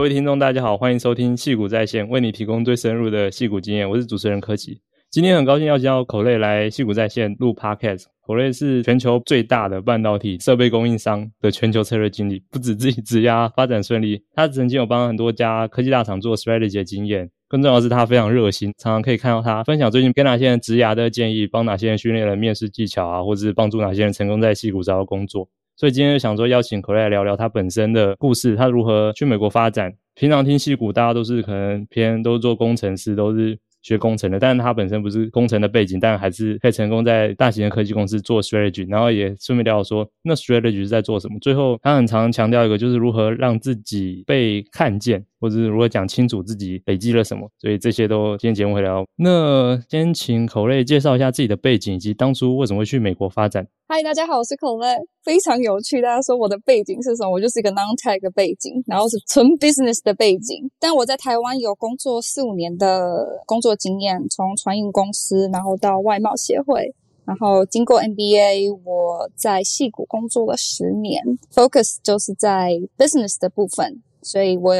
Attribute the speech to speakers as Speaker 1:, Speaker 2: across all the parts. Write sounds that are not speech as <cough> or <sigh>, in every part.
Speaker 1: 各位听众，大家好，欢迎收听戏谷在线，为你提供最深入的戏谷经验。我是主持人柯基，今天很高兴邀请到 Colette 来戏谷在线录 Podcast。口类是全球最大的半导体设备供应商的全球策略经理，不止自己职涯发展顺利，他曾经有帮很多家科技大厂做 strategy 的经验。更重要的是，他非常热心，常常可以看到他分享最近跟哪些人职涯的建议，帮哪些人训练了面试技巧啊，或者是帮助哪些人成功在戏谷找到工作。所以今天就想说邀请 c o r e 来聊聊他本身的故事，他如何去美国发展。平常听戏骨，大家都是可能偏都是做工程师，都是。学工程的，但是他本身不是工程的背景，但还是可以成功在大型的科技公司做 strategy，然后也顺便聊聊说，那 strategy 是在做什么。最后，他很常强调一个，就是如何让自己被看见，或者是如何讲清楚自己累积了什么。所以这些都今天节目会聊。那先请 Colette 介绍一下自己的背景，以及当初为什么会去美国发展。
Speaker 2: 嗨，大家好，我是 Colette，非常有趣。大家说我的背景是什么？我就是一个 non-tech 背景，然后是纯 business 的背景。但我在台湾有工作四五年的工作经验，从船运公司，然后到外贸协会，然后经过 MBA，我在矽谷工作了十年，focus 就是在 business 的部分，所以我。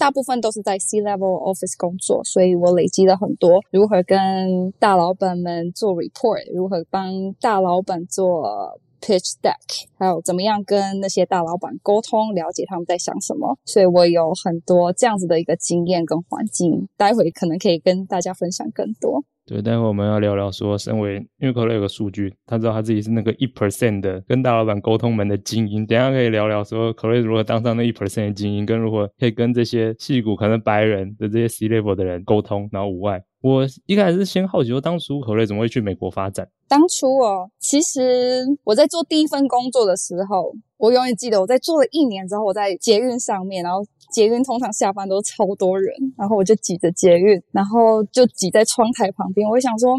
Speaker 2: 大部分都是在 C-level office 工作，所以我累积了很多如何跟大老板们做 report，如何帮大老板做 pitch deck，还有怎么样跟那些大老板沟通，了解他们在想什么。所以我有很多这样子的一个经验跟环境，待会可能可以跟大家分享更多。
Speaker 1: 对，待会我们要聊聊说，身为因为 Colette 有个数据，他知道他自己是那个一 percent 的跟大老板沟通门的精英。等下可以聊聊说，Clay 如何当上那一 percent 的精英，跟如何可以跟这些戏骨可能白人的这些 C level 的人沟通，然后无碍。我一开始是先好奇说，当初何瑞怎么会去美国发展？
Speaker 2: 当初哦，其实我在做第一份工作的时候，我永远记得我在做了一年之后，我在捷运上面，然后。捷运通常下班都超多人，然后我就挤着捷运，然后就挤在窗台旁边。我想说，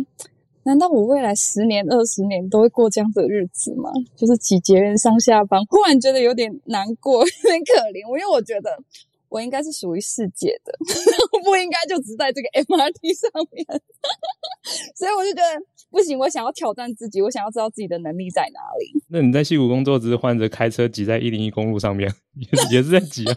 Speaker 2: 难道我未来十年、二十年都会过这样子的日子吗？就是挤捷运上下班，忽然觉得有点难过，有点可怜。我因为我觉得我应该是属于世界的，<laughs> 我不应该就只在这个 MRT <laughs> 上面，<laughs> 所以我就觉得不行。我想要挑战自己，我想要知道自己的能力在哪里。
Speaker 1: 那你在西谷工作，只是换着开车挤在一零一公路上面，也是也是在挤啊。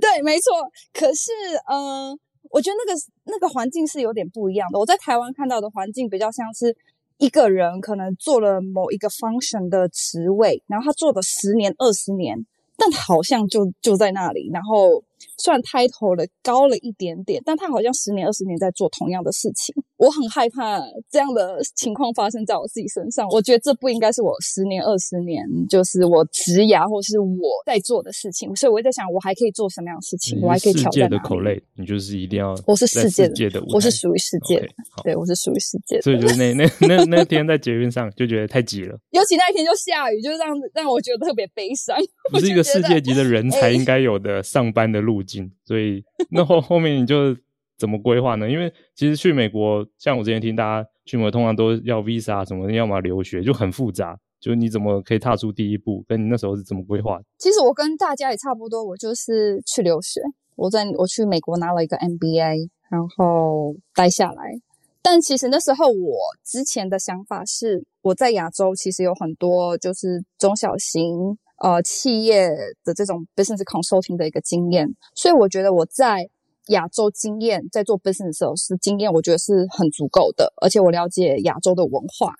Speaker 2: 对，没错。可是，嗯、呃，我觉得那个那个环境是有点不一样的。我在台湾看到的环境比较像是一个人可能做了某一个 function 的职位，然后他做了十年、二十年，但好像就就在那里，然后。虽然 title 的高了一点点，但他好像十年二十年在做同样的事情。我很害怕这样的情况发生在我自己身上。我觉得这不应该是我十年二十年，就是我职涯或是我在做的事情。所以我在想，我还可以做什么样的事情？我还可以挑战？世界
Speaker 1: 的 Colette，你就是一定要。
Speaker 2: 我是世界的，我是属于世界的。
Speaker 1: Okay,
Speaker 2: 对，我是属于世界的。
Speaker 1: 所以就是那那那那天在捷运上就觉得太挤了，<laughs>
Speaker 2: 尤其那一天就下雨，就让让我觉得特别悲伤。
Speaker 1: 你是一个世界级的人才应该有的上班的路径。所以那后后面你就怎么规划呢？因为其实去美国，像我之前听大家去美国，通常都要 visa 什么，要么留学，就很复杂。就你怎么可以踏出第一步？跟你那时候是怎么规划？
Speaker 2: 其实我跟大家也差不多，我就是去留学。我在我去美国拿了一个 MBA，然后待下来。但其实那时候我之前的想法是，我在亚洲其实有很多就是中小型。呃，企业的这种 business consulting 的一个经验，所以我觉得我在亚洲经验，在做 business 的时候是经验，我觉得是很足够的，而且我了解亚洲的文化。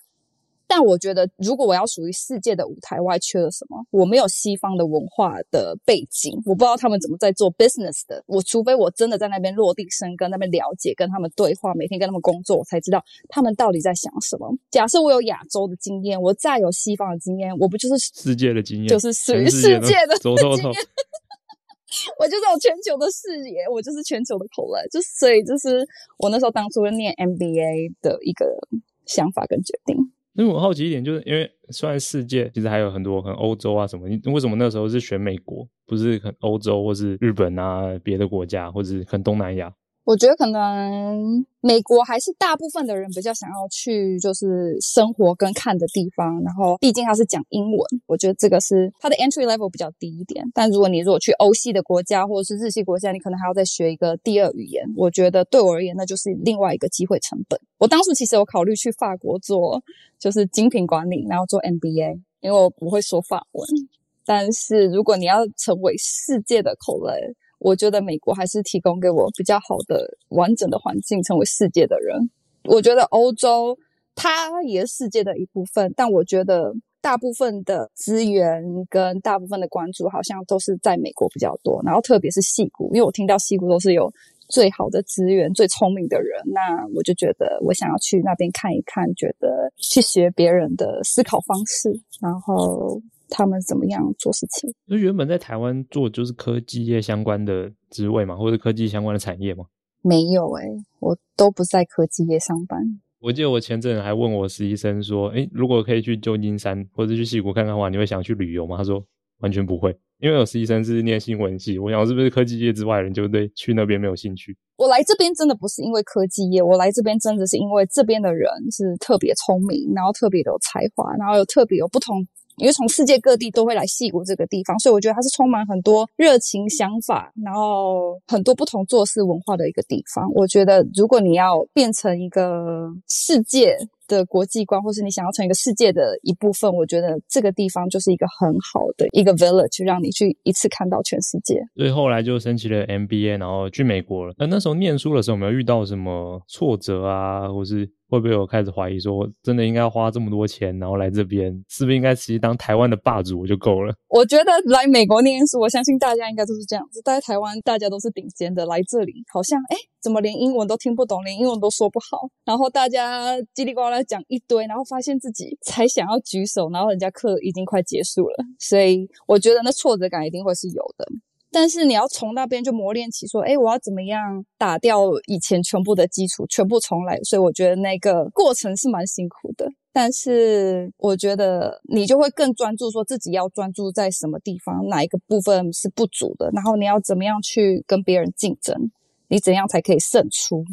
Speaker 2: 但我觉得，如果我要属于世界的舞台，我还缺了什么？我没有西方的文化的背景，我不知道他们怎么在做 business 的。我除非我真的在那边落地生根，那边了解，跟他们对话，每天跟他们工作，我才知道他们到底在想什么。假设我有亚洲的经验，我再有西方的经验，我不就是
Speaker 1: 世界的经验？
Speaker 2: 就是属于世界的经验。<laughs> 我就是有全球的视野，我就是全球的口味，就所以就是我那时候当初念 MBA 的一个想法跟决定。
Speaker 1: 因为我好奇一点，就是因为虽然世界其实还有很多，很欧洲啊什么，你为什么那时候是选美国，不是很欧洲或是日本啊别的国家，或是很东南亚？
Speaker 2: 我觉得可能美国还是大部分的人比较想要去，就是生活跟看的地方。然后，毕竟它是讲英文，我觉得这个是它的 entry level 比较低一点。但如果你如果去欧系的国家或者是日系国家，你可能还要再学一个第二语言。我觉得对我而言，那就是另外一个机会成本。我当初其实有考虑去法国做，就是精品管理，然后做 MBA，因为我不会说法文。但是如果你要成为世界的口类，我觉得美国还是提供给我比较好的完整的环境，成为世界的人。我觉得欧洲它也是世界的一部分，但我觉得大部分的资源跟大部分的关注好像都是在美国比较多，然后特别是矽谷，因为我听到矽谷都是有最好的资源、最聪明的人，那我就觉得我想要去那边看一看，觉得去学别人的思考方式，然后。他们怎么样做事情？
Speaker 1: 就原本在台湾做就是科技业相关的职位嘛，或者科技相关的产业嘛？
Speaker 2: 没有诶、欸，我都不在科技业上班。
Speaker 1: 我记得我前阵还问我实习生说：“诶，如果可以去旧金山或者去矽谷看看的话，你会想去旅游吗？”他说：“完全不会，因为我实习生是念新闻系，我想是不是科技业之外的人就对去那边没有兴趣？”
Speaker 2: 我来这边真的不是因为科技业，我来这边真的是因为这边的人是特别聪明，然后特别有才华，然后又特别有不同。因为从世界各地都会来戏谷这个地方，所以我觉得它是充满很多热情想法，然后很多不同做事文化的一个地方。我觉得如果你要变成一个世界的国际观，或是你想要成一个世界的一部分，我觉得这个地方就是一个很好的一个 village，让你去一次看到全世界。
Speaker 1: 所以后来就申请了 MBA，然后去美国了。那那时候念书的时候，有没有遇到什么挫折啊，或是？会不会有开始怀疑说，真的应该要花这么多钱，然后来这边，是不是应该直接当台湾的霸主就够了？
Speaker 2: 我觉得来美国念书，我相信大家应该都是这样子。在台湾，大家都是顶尖的，来这里好像哎，怎么连英文都听不懂，连英文都说不好，然后大家叽里呱啦要讲一堆，然后发现自己才想要举手，然后人家课已经快结束了，所以我觉得那挫折感一定会是有的。但是你要从那边就磨练起，说，哎，我要怎么样打掉以前全部的基础，全部重来。所以我觉得那个过程是蛮辛苦的。但是我觉得你就会更专注，说自己要专注在什么地方，哪一个部分是不足的，然后你要怎么样去跟别人竞争，你怎样才可以胜出？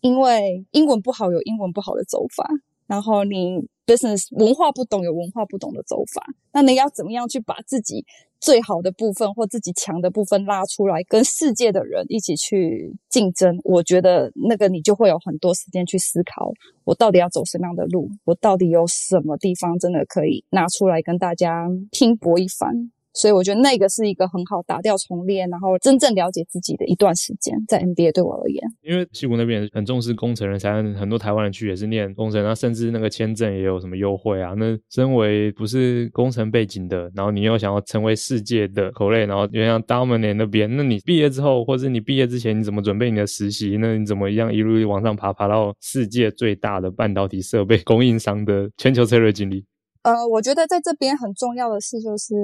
Speaker 2: 因为英文不好有英文不好的走法，然后你 business 文化不懂有文化不懂的走法，那你要怎么样去把自己最好的部分或自己强的部分拉出来，跟世界的人一起去竞争。我觉得那个你就会有很多时间去思考，我到底要走什么样的路，我到底有什么地方真的可以拿出来跟大家拼搏一番。所以我觉得那个是一个很好打掉重练，然后真正了解自己的一段时间，在 NBA 对我而言，
Speaker 1: 因为西谷那边很重视工程人才，很多台湾人去也是念工程，然后甚至那个签证也有什么优惠啊。那身为不是工程背景的，然后你又想要成为世界的口类，然后就像 Dominic 那边，那你毕业之后，或者你毕业之前，你怎么准备你的实习？那你怎么一样一路往上爬，爬到世界最大的半导体设备供应商的全球策略经理？
Speaker 2: 呃，我觉得在这边很重要的是，就是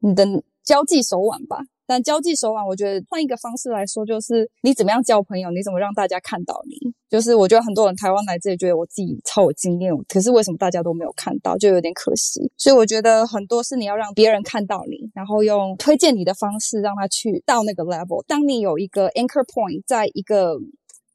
Speaker 2: 你的交际手腕吧。但交际手腕，我觉得换一个方式来说，就是你怎么样交朋友，你怎么让大家看到你。就是我觉得很多人台湾来这里，觉得我自己超有经验，可是为什么大家都没有看到，就有点可惜。所以我觉得很多是你要让别人看到你，然后用推荐你的方式让他去到那个 level。当你有一个 anchor point，在一个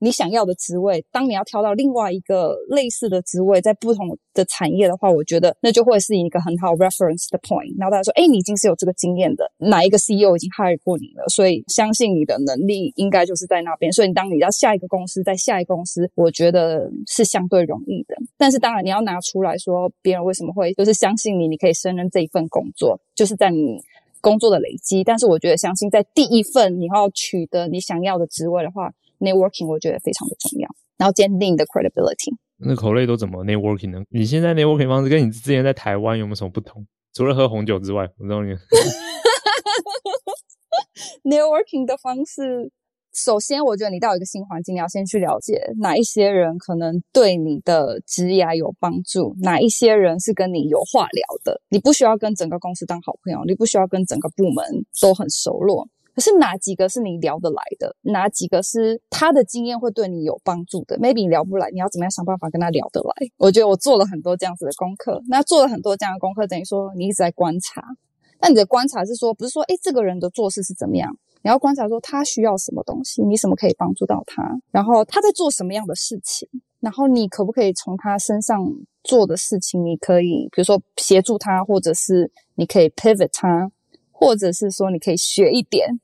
Speaker 2: 你想要的职位，当你要挑到另外一个类似的职位，在不同的产业的话，我觉得那就会是一个很好 reference 的 point。然后大家说，哎，你已经是有这个经验的，哪一个 CEO 已经 hire 过你了，所以相信你的能力应该就是在那边。所以当你要下一个公司，在下一个公司，我觉得是相对容易的。但是当然你要拿出来说，别人为什么会就是相信你，你可以胜任这一份工作，就是在你工作的累积。但是我觉得，相信在第一份你要取得你想要的职位的话。Networking 我觉得非常的重要，然后坚定的 credibility。
Speaker 1: 那口类都怎么 networking 呢？你现在 networking 方式跟你之前在台湾有没有什么不同？除了喝红酒之外，我知道你 <laughs>
Speaker 2: networking 的方式，首先我觉得你到一个新环境，你要先去了解哪一些人可能对你的职业有帮助，哪一些人是跟你有话聊的。你不需要跟整个公司当好朋友，你不需要跟整个部门都很熟络。可是哪几个是你聊得来的？哪几个是他的经验会对你有帮助的？Maybe 你聊不来，你要怎么样想办法跟他聊得来？我觉得我做了很多这样子的功课。那做了很多这样的功课，等于说你一直在观察。那你的观察是说，不是说，诶，这个人的做事是怎么样？你要观察说他需要什么东西，你什么可以帮助到他？然后他在做什么样的事情？然后你可不可以从他身上做的事情，你可以比如说协助他，或者是你可以 pivot 他，或者是说你可以学一点。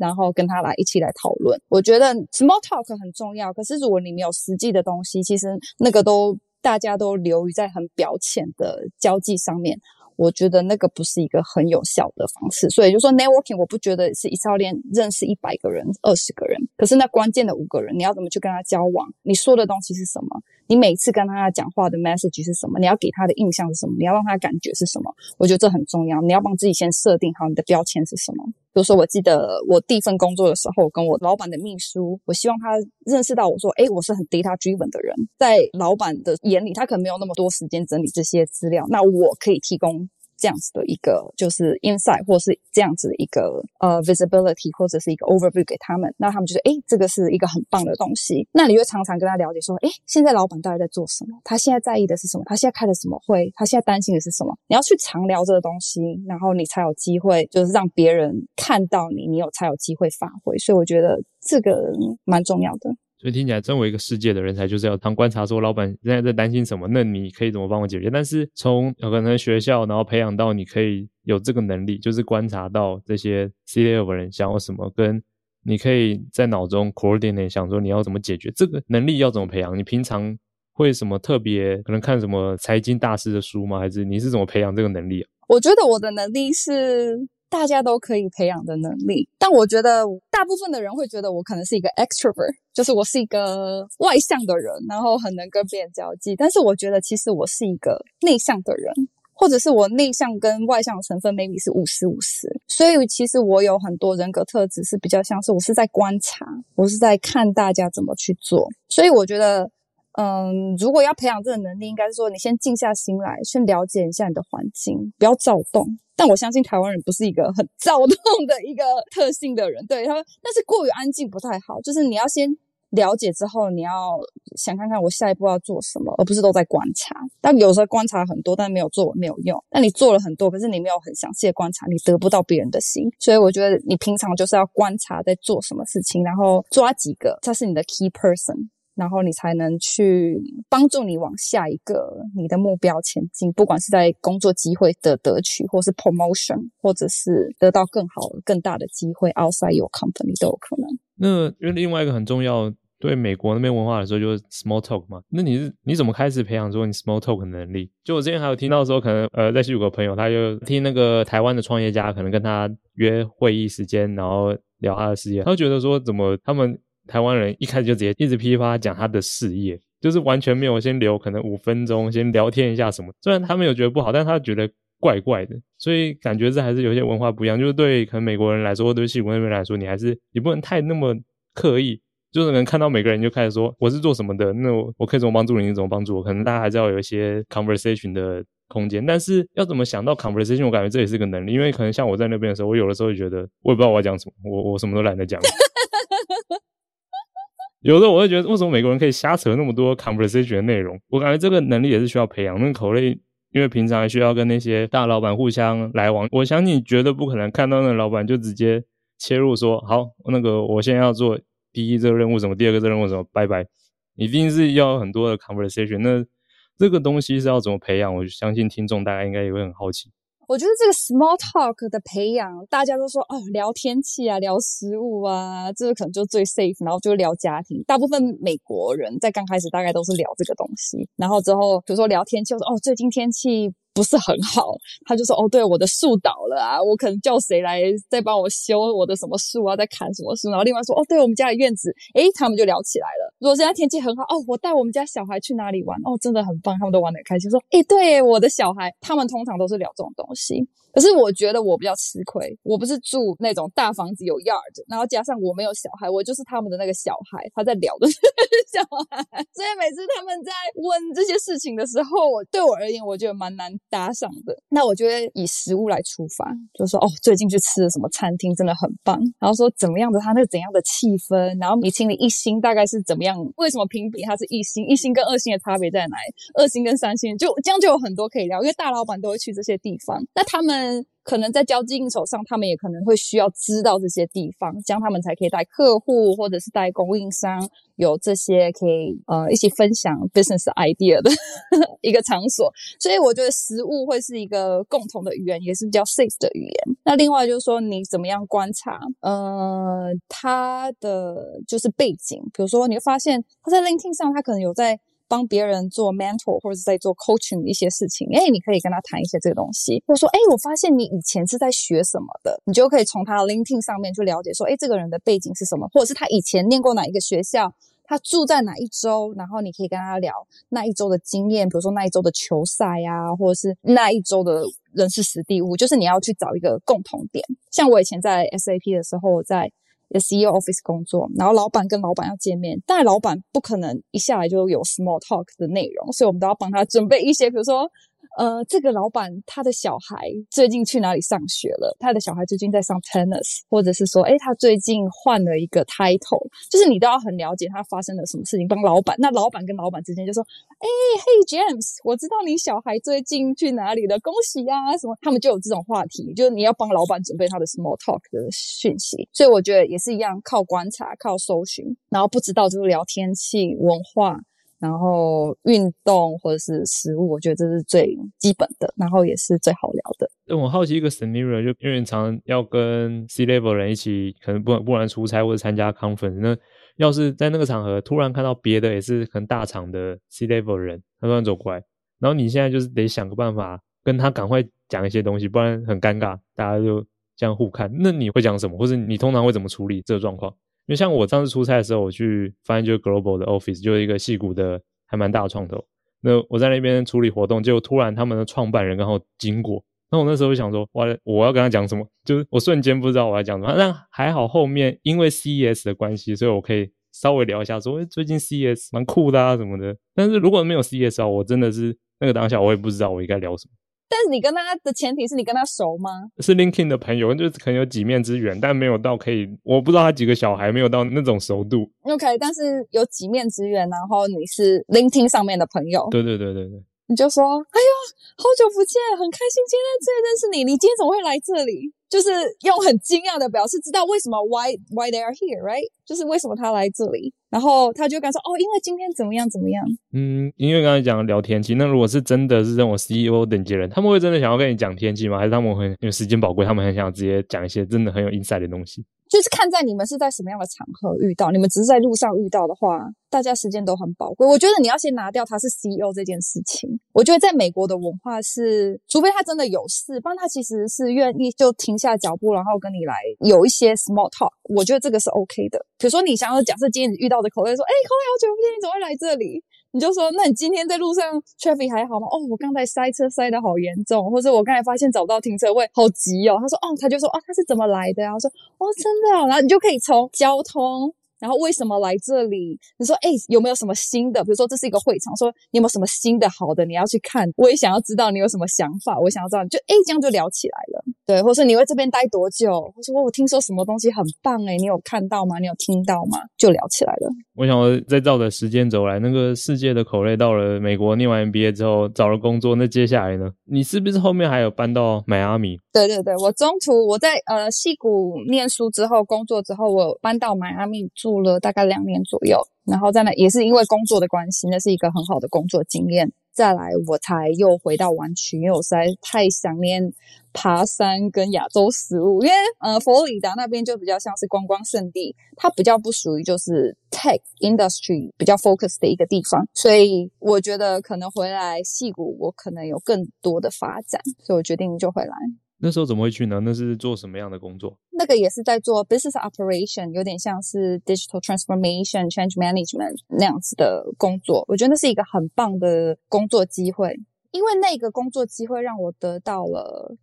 Speaker 2: 然后跟他来一起来讨论，我觉得 small talk 很重要。可是如果你没有实际的东西，其实那个都大家都流于在很表浅的交际上面。我觉得那个不是一个很有效的方式。所以就说 networking，我不觉得是一次要练认识一百个人、二十个人，可是那关键的五个人，你要怎么去跟他交往？你说的东西是什么？你每次跟他讲话的 message 是什么？你要给他的印象是什么？你要让他感觉是什么？我觉得这很重要。你要帮自己先设定好你的标签是什么。比如说，我记得我第一份工作的时候，跟我老板的秘书，我希望他认识到我说，哎，我是很 data driven 的人，在老板的眼里，他可能没有那么多时间整理这些资料，那我可以提供。这样子的一个就是 insight，或是这样子的一个呃 visibility，或者是一个 overview 给他们，那他们就说，诶，这个是一个很棒的东西。那你就常常跟他了解说，诶，现在老板到底在做什么？他现在在意的是什么？他现在开的什么会？他现在担心的是什么？你要去常聊这个东西，然后你才有机会，就是让别人看到你，你有才有机会发挥。所以我觉得这个蛮重要的。
Speaker 1: 所以听起来，身为一个世界的人才，就是要常观察说，老板现在在担心什么，那你可以怎么帮我解决？但是从有可能学校，然后培养到你可以有这个能力，就是观察到这些 C-level 人想要什么，跟你可以在脑中 coordinate 想说你要怎么解决这个能力要怎么培养？你平常会什么特别可能看什么财经大师的书吗？还是你是怎么培养这个能力？
Speaker 2: 我觉得我的能力是。大家都可以培养的能力，但我觉得大部分的人会觉得我可能是一个 extrovert，就是我是一个外向的人，然后很能跟别人交际。但是我觉得其实我是一个内向的人，或者是我内向跟外向的成分 maybe 是五十五十。所以其实我有很多人格特质是比较像是我是在观察，我是在看大家怎么去做。所以我觉得。嗯，如果要培养这个能力，应该是说你先静下心来，先了解一下你的环境，不要躁动。但我相信台湾人不是一个很躁动的一个特性的人，对他们，但是过于安静不太好。就是你要先了解之后，你要想看看我下一步要做什么，而不是都在观察。但有时候观察很多，但没有做没有用。但你做了很多，可是你没有很详细的观察，你得不到别人的心。所以我觉得你平常就是要观察在做什么事情，然后抓几个，他是你的 key person。然后你才能去帮助你往下一个你的目标前进，不管是在工作机会的得取，或是 promotion，或者是得到更好更大的机会，outside your company 都有可能。
Speaker 1: 那因为另外一个很重要，对美国那边文化来说，就是 small talk 嘛。那你是你怎么开始培养说你 small talk 的能力？就我之前还有听到说，可能呃，在有个朋友，他就听那个台湾的创业家，可能跟他约会议时间，然后聊他的事业，他就觉得说，怎么他们。台湾人一开始就直接一直噼里啪啦讲他的事业，就是完全没有先留可能五分钟先聊天一下什么。虽然他没有觉得不好，但他觉得怪怪的，所以感觉这还是有些文化不一样。就是对可能美国人来说，或对矽谷那边来说，你还是你不能太那么刻意，就是能看到每个人就开始说我是做什么的，那我我可以怎么帮助你，你怎么帮助我？可能大家还是要有一些 conversation 的空间，但是要怎么想到 conversation，我感觉这也是个能力，因为可能像我在那边 <laughs> 的时候，我有的时候就觉得我也不知道我要讲什么，我我什么都懒得讲。有时候我会觉得，为什么美国人可以瞎扯那么多 conversation 的内容？我感觉这个能力也是需要培养。那口类，因为平常还需要跟那些大老板互相来往。我想你绝对不可能看到那老板就直接切入说：“好，那个我现在要做第一这个任务什么，第二个这个任务什么，拜拜。”一定是要很多的 conversation。那这个东西是要怎么培养？我相信听众大家应该也会很好奇。
Speaker 2: 我觉得这个 small talk 的培养，大家都说哦，聊天气啊，聊食物啊，这个可能就最 safe，然后就聊家庭。大部分美国人在刚开始大概都是聊这个东西，然后之后比如说聊天气，我说哦，最近天气。不是很好，<laughs> 他就说哦，对，我的树倒了啊，我可能叫谁来再帮我修我的什么树啊，再砍什么树。然后另外说哦，对，我们家的院子，诶，他们就聊起来了。如果现在天气很好，哦，我带我们家小孩去哪里玩，哦，真的很棒，他们都玩得很开心。说，诶，对，我的小孩，他们通常都是聊这种东西。可是我觉得我比较吃亏，我不是住那种大房子有 yard，然后加上我没有小孩，我就是他们的那个小孩，他在聊的小孩。所以每次他们在问这些事情的时候，对我而言，我觉得蛮难。搭上的，那我觉得以食物来出发，就说哦，最近去吃的什么餐厅，真的很棒。然后说怎么样的，他那个怎样的气氛，然后米其林一星大概是怎么样？为什么评比它是一星？一星跟二星的差别在哪里？二星跟三星，就这样就有很多可以聊，因为大老板都会去这些地方，那他们。可能在交际应酬上，他们也可能会需要知道这些地方，这样他们才可以带客户或者是带供应商有这些可以呃一起分享 business idea 的 <laughs> 一个场所。所以我觉得食物会是一个共同的语言，也是比较 safe 的语言。那另外就是说，你怎么样观察呃他的就是背景，比如说你会发现他在 LinkedIn 上，他可能有在。帮别人做 mentor 或者是在做 coaching 一些事情，哎，你可以跟他谈一些这个东西，或者说，哎，我发现你以前是在学什么的，你就可以从他的 LinkedIn 上面去了解说，哎，这个人的背景是什么，或者是他以前念过哪一个学校。他住在哪一州，然后你可以跟他聊那一州的经验，比如说那一州的球赛呀、或者是那一州的人事实地物，就是你要去找一个共同点。像我以前在 SAP 的时候，在在 CEO Office 工作，然后老板跟老板要见面，但老板不可能一下来就有 small talk 的内容，所以我们都要帮他准备一些，比如说。呃，这个老板他的小孩最近去哪里上学了？他的小孩最近在上 tennis，或者是说，诶，他最近换了一个 title，就是你都要很了解他发生了什么事情，帮老板。那老板跟老板之间就说，诶，Hey James，我知道你小孩最近去哪里了，恭喜啊什么？他们就有这种话题，就是你要帮老板准备他的 small talk 的讯息。所以我觉得也是一样，靠观察，靠搜寻，然后不知道就是聊天气、文化。然后运动或者是食物，我觉得这是最基本的，然后也是最好聊的。
Speaker 1: 我好奇一个 scenario，就因为常要跟 C level 人一起，可能不不然出差或者参加 conference，那要是在那个场合突然看到别的也是很大厂的 C level 人，他突然走过来，然后你现在就是得想个办法跟他赶快讲一些东西，不然很尴尬，大家就这样互看。那你会讲什么，或者你通常会怎么处理这个状况？因为像我上次出差的时候，我去发现就是 Global 的 Office，就是一个戏骨的还蛮大的创投。那我在那边处理活动，就突然他们的创办人刚好经过，那我那时候就想说，哇，我要跟他讲什么？就是我瞬间不知道我要讲什么。但还好后面因为 CES 的关系，所以我可以稍微聊一下说，说最近 CES 蛮酷的啊什么的。但是如果没有 CES 啊，我真的是那个当下我也不知道我应该聊什么。
Speaker 2: 但是你跟他的前提是你跟他熟吗？
Speaker 1: 是 LinkedIn 的朋友，就是可能有几面之缘，但没有到可以，我不知道他几个小孩，没有到那种熟度。
Speaker 2: OK，但是有几面之缘，然后你是 LinkedIn 上面的朋友。
Speaker 1: 对对对对对。
Speaker 2: 你就说，哎呦，好久不见，很开心今天在这里认识你。你今天怎么会来这里？就是用很惊讶的表示，知道为什么 why why they are here，right？就是为什么他来这里。然后他就敢说，哦，因为今天怎么样怎么样。
Speaker 1: 嗯，因为刚才讲聊天气，那如果是真的是这种 CEO 等级人，他们会真的想要跟你讲天气吗？还是他们很因为时间宝贵，他们很想要直接讲一些真的很有 inside 的东西？
Speaker 2: 就是看在你们是在什么样的场合遇到，你们只是在路上遇到的话，大家时间都很宝贵。我觉得你要先拿掉他是 CEO 这件事情。我觉得在美国的文化是，除非他真的有事，不然他其实是愿意就停下脚步，然后跟你来有一些 small talk。我觉得这个是 OK 的。比如说你想要假设今天你遇到的口味说，哎、欸，口 o 好久不见，你怎么会来这里？你就说，那你今天在路上 traffic 还好吗？哦，我刚才塞车塞得好严重，或者我刚才发现找不到停车位，好急哦。他说，哦，他就说，哦，他是怎么来的呀？我说，哦，真的哦。然后你就可以从交通。然后为什么来这里？你说，哎，有没有什么新的？比如说这是一个会场，说你有没有什么新的好的你要去看？我也想要知道你有什么想法，我想要知道，就哎，这样就聊起来了。对，或是你会这边待多久？或者说我听说什么东西很棒诶，你有看到吗？你有听到吗？就聊起来了。
Speaker 1: 我想我再照着时间轴来，那个世界的口类到了美国念完 MBA 之后找了工作，那接下来呢？你是不是后面还有搬到迈阿密？
Speaker 2: 对对对，我中途我在呃西谷念书之后工作之后，我搬到迈阿密住了大概两年左右，然后在那也是因为工作的关系，那是一个很好的工作经验。再来，我才又回到湾区，因为我实在太想念爬山跟亚洲食物。因为呃，佛罗里达那边就比较像是观光胜地，它比较不属于就是 tech industry 比较 focus 的一个地方，所以我觉得可能回来戏谷，我可能有更多的发展，所以我决定就回来。
Speaker 1: 那时候怎么会去呢？那是做什么样的工作？
Speaker 2: 那个也是在做 business operation，有点像是 digital transformation、change management 那样子的工作。我觉得那是一个很棒的工作机会，因为那个工作机会让我得到了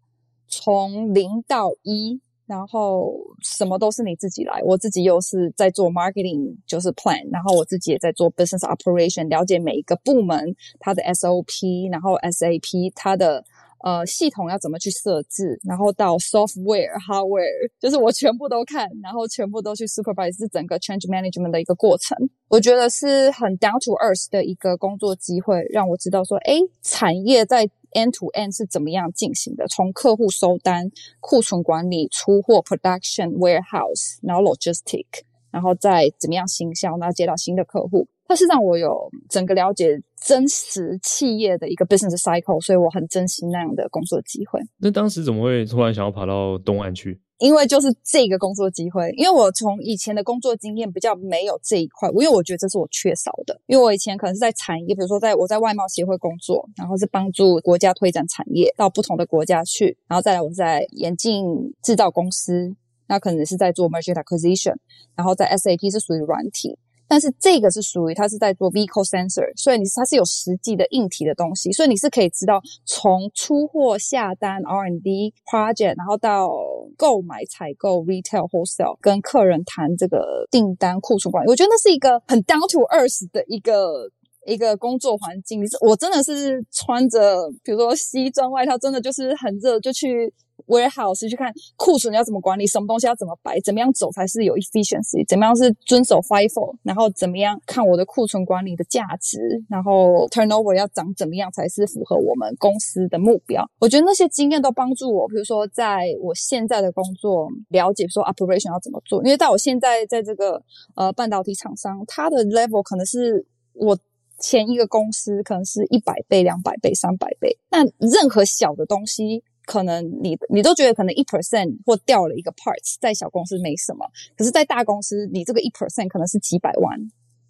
Speaker 2: 从零到一，然后什么都是你自己来。我自己又是在做 marketing，就是 plan，然后我自己也在做 business operation，了解每一个部门它的 SOP，然后 SAP 它的。呃，系统要怎么去设置，然后到 software、hardware，就是我全部都看，然后全部都去 supervise 是整个 change management 的一个过程。我觉得是很 down to earth 的一个工作机会，让我知道说，诶，产业在 end to end 是怎么样进行的，从客户收单、库存管理、出货、production、warehouse，然后 logistic，然后再怎么样行销，然后接到新的客户。它是让我有整个了解真实企业的一个 business cycle，所以我很珍惜那样的工作机会。
Speaker 1: 那当时怎么会突然想要跑到东岸去？
Speaker 2: 因为就是这个工作机会，因为我从以前的工作经验比较没有这一块，因为我觉得这是我缺少的。因为我以前可能是在产业，比如说在我在外贸协会工作，然后是帮助国家推展产业到不同的国家去，然后再来我在眼镜制造公司，那可能是在做 merger acquisition，然后在 SAP 是属于软体。但是这个是属于它是在做 vehicle sensor，所以你它是有实际的硬体的东西，所以你是可以知道从出货、下单、R&D project，然后到购买、采购、retail、wholesale，跟客人谈这个订单、库存管理。我觉得那是一个很 down to earth 的一个一个工作环境。你是我真的是穿着，比如说西装外套，真的就是很热，就去。Warehouse 去看库存要怎么管理，什么东西要怎么摆，怎么样走才是有 efficiency，怎么样是遵守 FIFO，然后怎么样看我的库存管理的价值，然后 turnover 要涨怎么样才是符合我们公司的目标。我觉得那些经验都帮助我，比如说在我现在的工作了解说 operation 要怎么做，因为在我现在在这个呃半导体厂商，它的 level 可能是我前一个公司可能是一百倍、两百倍、三百倍，那任何小的东西。可能你你都觉得可能一 percent 或掉了一个 parts，在小公司没什么，可是，在大公司，你这个一 percent 可能是几百万，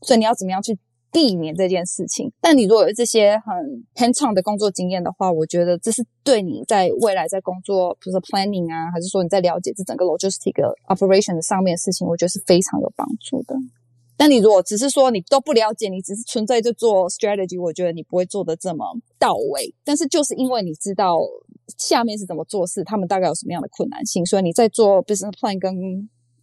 Speaker 2: 所以你要怎么样去避免这件事情？但你如果有这些很 hands-on 的工作经验的话，我觉得这是对你在未来在工作，比如说 planning 啊，还是说你在了解这整个 logistic operation 的上面的事情，我觉得是非常有帮助的。但你如果只是说你都不了解，你只是存在就做 strategy，我觉得你不会做得这么到位。但是就是因为你知道下面是怎么做事，他们大概有什么样的困难性，所以你在做 business plan 跟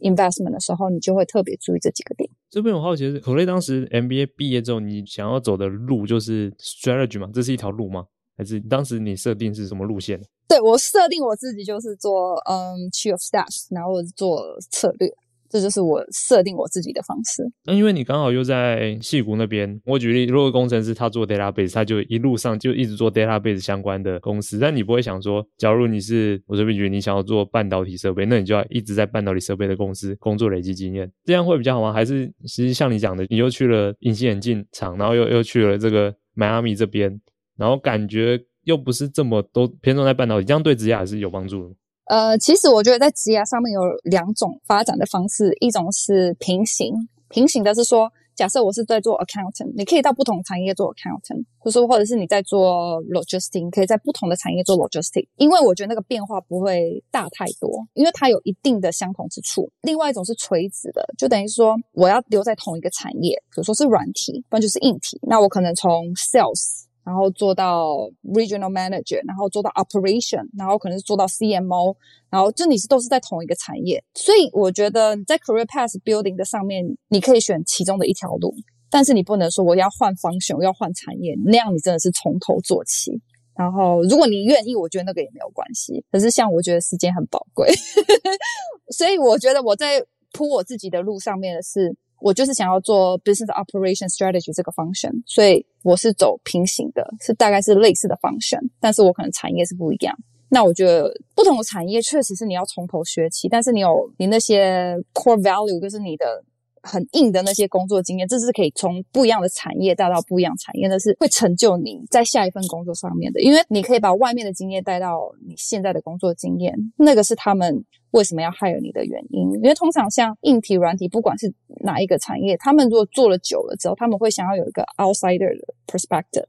Speaker 2: investment 的时候，你就会特别注意这几个点。
Speaker 1: 这边我好奇的是，可雷当时 MBA 毕业之后，你想要走的路就是 strategy 吗？这是一条路吗？还是当时你设定是什么路线？
Speaker 2: 对，我设定我自己就是做嗯 chief of staff，然后做策略。这就是我设定我自己的方式。
Speaker 1: 那因为你刚好又在矽谷那边，我举例，如果工程师他做 database，他就一路上就一直做 database 相关的公司。但你不会想说，假如你是我随便举例，你想要做半导体设备，那你就要一直在半导体设备的公司工作累积经验，这样会比较好吗？还是其实像你讲的，你又去了隐形眼镜厂，然后又又去了这个迈阿密这边，然后感觉又不是这么都偏重在半导体，这样对职业还是有帮助的。
Speaker 2: 呃，其实我觉得在职涯上面有两种发展的方式，一种是平行，平行的是说，假设我是在做 accountant，你可以到不同产业做 accountant，或者说或者是你在做 logistics，可以在不同的产业做 logistics，因为我觉得那个变化不会大太多，因为它有一定的相同之处。另外一种是垂直的，就等于说我要留在同一个产业，比如说是软体，不然就是硬体，那我可能从 sales。然后做到 regional manager，然后做到 operation，然后可能是做到 CMO，然后这你是都是在同一个产业，所以我觉得在 career path building 的上面，你可以选其中的一条路，但是你不能说我要换方向我要换产业，那样你真的是从头做起。然后如果你愿意，我觉得那个也没有关系。可是像我觉得时间很宝贵，<laughs> 所以我觉得我在铺我自己的路上面的是。我就是想要做 business operation strategy 这个 function，所以我是走平行的，是大概是类似的 function，但是我可能产业是不一样。那我觉得不同的产业确实是你要从头学起，但是你有你那些 core value，就是你的。很硬的那些工作经验，这是可以从不一样的产业带到不一样产业，那是会成就你在下一份工作上面的。因为你可以把外面的经验带到你现在的工作经验，那个是他们为什么要害了你的原因。因为通常像硬体、软体，不管是哪一个产业，他们如果做了久了之后，他们会想要有一个 outsider 的 perspective。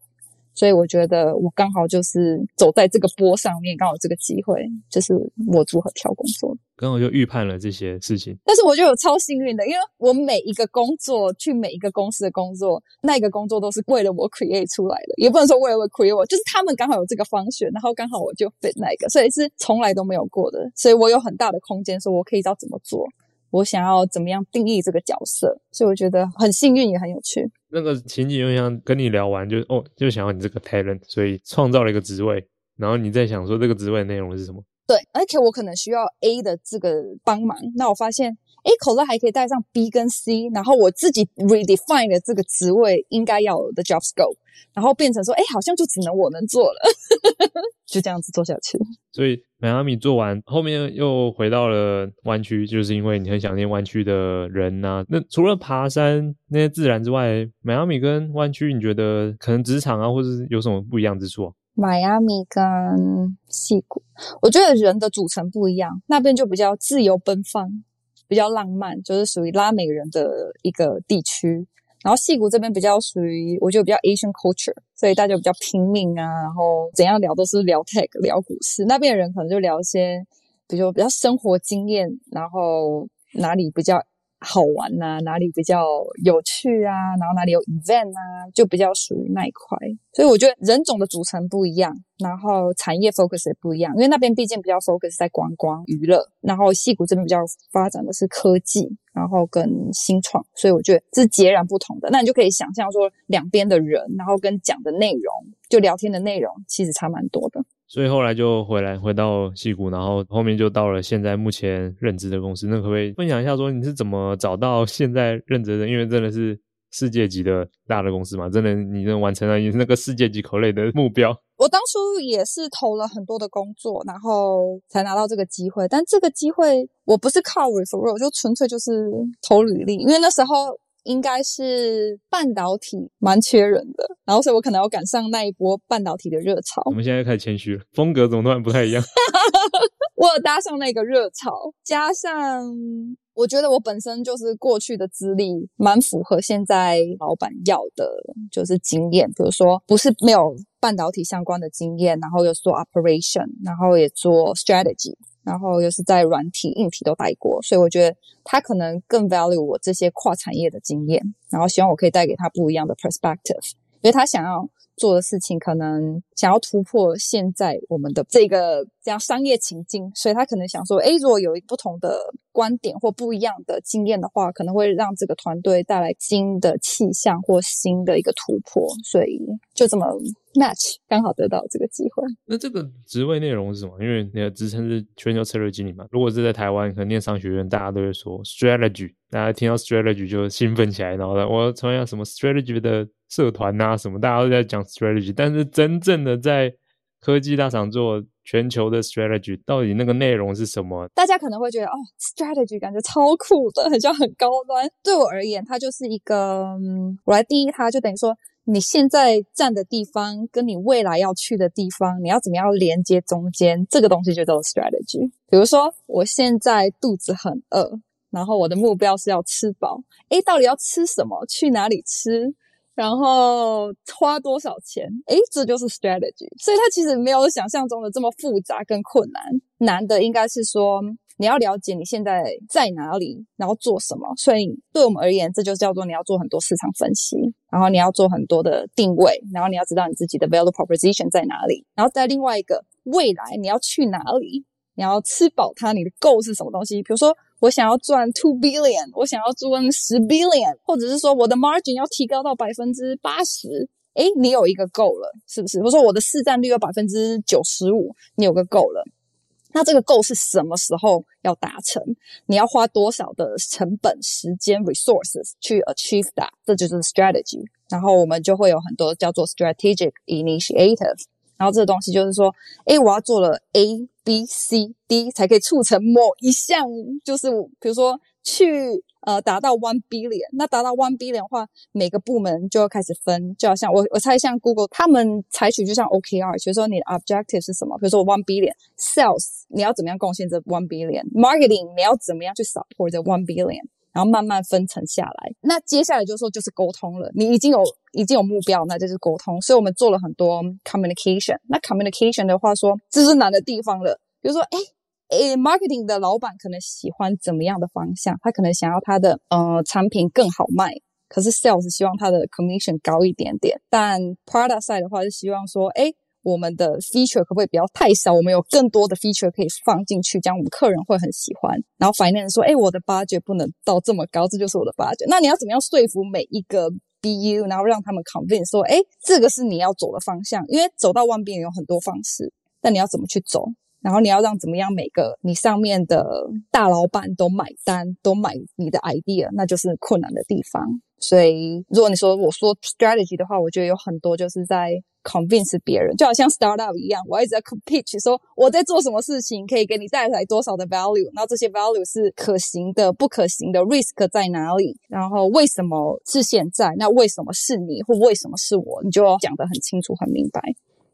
Speaker 2: 所以我觉得我刚好就是走在这个波上面，刚好这个机会就是我如何挑工作，
Speaker 1: 刚好就预判了这些事情。
Speaker 2: 但是我觉得我超幸运的，因为我每一个工作去每一个公司的工作，那个工作都是为了我 create 出来的，也不能说为了我 create 我，就是他们刚好有这个方选，然后刚好我就 fit 那个，所以是从来都没有过的，所以我有很大的空间，说我可以知道怎么做。我想要怎么样定义这个角色，所以我觉得很幸运也很有趣。
Speaker 1: 那个情景就像跟你聊完就哦，就想要你这个 talent，所以创造了一个职位，然后你在想说这个职位的内容是什么？
Speaker 2: 对，而且我可能需要 A 的这个帮忙，那我发现。诶，口乐还可以带上 B 跟 C，然后我自己 redefine 了这个职位应该要的 job scope，然后变成说，诶，好像就只能我能做了，<laughs> 就这样子做下去。
Speaker 1: 所以迈阿密做完，后面又回到了湾区，就是因为你很想念湾区的人呐、那除了爬山那些自然之外，迈阿密跟湾区，你觉得可能职场啊，或者是有什么不一样之处啊？
Speaker 2: 迈阿密跟西谷，我觉得人的组成不一样，那边就比较自由奔放，比较浪漫，就是属于拉美人的一个地区。然后戏谷这边比较属于，我觉得比较 Asian culture，所以大家比较拼命啊，然后怎样聊都是聊 tech、聊股市。那边的人可能就聊一些，比如说比较生活经验，然后哪里比较。好玩呐、哪里比较有趣啊？然后哪里有 event 啊，就比较属于那一块。所以我觉得人种的组成不一样，然后产业 focus 也不一样。因为那边毕竟比较 focus 在观光娱乐，然后戏谷这边比较发展的是科技，然后跟新创，所以我觉得这是截然不同的。那你就可以想象说，两边的人，然后跟讲的内容，就聊天的内容，其实差蛮多的。
Speaker 1: 所以后来就回来回到矽谷，然后后面就到了现在目前任职的公司。那可不可以分享一下，说你是怎么找到现在任职的？因为真的是世界级的大的公司嘛，真的你能完成了你那个世界级口类的 <laughs> 目标。
Speaker 2: 我当初也是投了很多的工作，然后才拿到这个机会。但这个机会我不是靠 referral，就纯粹就是投履历，因为那时候。应该是半导体蛮缺人的，然后所以我可能要赶上那一波半导体的热潮。
Speaker 1: 我们现在开始谦虚了，风格怎么突然不太一样？<laughs>
Speaker 2: 我有搭上那个热潮，加上我觉得我本身就是过去的资历蛮符合现在老板要的，就是经验。比如说，不是没有半导体相关的经验，然后又做 operation，然后也做 strategy。然后又是在软体、硬体都待过，所以我觉得他可能更 value 我这些跨产业的经验，然后希望我可以带给他不一样的 perspective，因为他想要做的事情可能想要突破现在我们的这个这样商业情境，所以他可能想说，诶，如果有一不同的观点或不一样的经验的话，可能会让这个团队带来新的气象或新的一个突破，所以就这么 match，刚好得到这个机会。
Speaker 1: 那这个职位内容是什么？因为你的职称是全球策略经理嘛。如果是在台湾，可能念商学院，大家都会说 strategy，大家听到 strategy 就兴奋起来，然后呢，我参加什么 strategy 的社团啊，什么大家都在讲 strategy，但是真正的在科技大厂做。全球的 strategy 到底那个内容是什么？
Speaker 2: 大家可能会觉得哦，strategy 感觉超酷的，很像很高端。对我而言，它就是一个，嗯，我来第一它，就等于说你现在站的地方跟你未来要去的地方，你要怎么样连接中间，这个东西就叫做 strategy。比如说，我现在肚子很饿，然后我的目标是要吃饱，诶，到底要吃什么？去哪里吃？然后花多少钱？诶，这就是 strategy。所以它其实没有想象中的这么复杂跟困难。难的应该是说你要了解你现在在哪里，然后做什么。所以对我们而言，这就叫做你要做很多市场分析，然后你要做很多的定位，然后你要知道你自己的 value proposition 在哪里。然后在另外一个未来你要去哪里，你要吃饱它，你的 go 是什么东西？比如说。我想要赚 two billion，我想要赚十 billion，或者是说我的 margin 要提高到百分之八十，诶，你有一个够了，是不是？或者说我的市占率有百分之九十五，你有个够了。那这个够是什么时候要达成？你要花多少的成本、时间、resources 去 achieve that？这就是 strategy。然后我们就会有很多叫做 strategic initiative。然后这个东西就是说，诶，我要做了 A。B、C、D 才可以促成某一项，就是比如说去呃达到 one billion，那达到 one billion 的话，每个部门就要开始分，就好像我我猜像 Google 他们采取就像 OKR，比如说你的 objective 是什么？比如说 one billion，sales 你要怎么样贡献这 one billion，marketing 你要怎么样去 support 这 one billion。然后慢慢分层下来，那接下来就是说就是沟通了。你已经有已经有目标，那就是沟通。所以我们做了很多 communication。那 communication 的话说，这是难的地方了。比如说，哎哎，marketing 的老板可能喜欢怎么样的方向？他可能想要他的呃产品更好卖，可是 sales 希望他的 commission 高一点点。但 product side 的话是希望说，哎。我们的 feature 可不可以不要太少？我们有更多的 feature 可以放进去，这样我们客人会很喜欢。然后发言人说：“哎，我的 budget 不能到这么高，这就是我的 budget。”那你要怎么样说服每一个 BU，然后让他们 convince 说：“哎，这个是你要走的方向？”因为走到万变有很多方式，但你要怎么去走？然后你要让怎么样每个你上面的大老板都买单，都买你的 idea，那就是困难的地方。所以，如果你说我说 strategy 的话，我觉得有很多就是在 convince 别人，就好像 startup 一样，我一直在 pitch 说我在做什么事情，可以给你带来多少的 value，然后这些 value 是可行的、不可行的，risk 在哪里，然后为什么是现在，那为什么是你，或为什么是我，你就要讲得很清楚、很明白。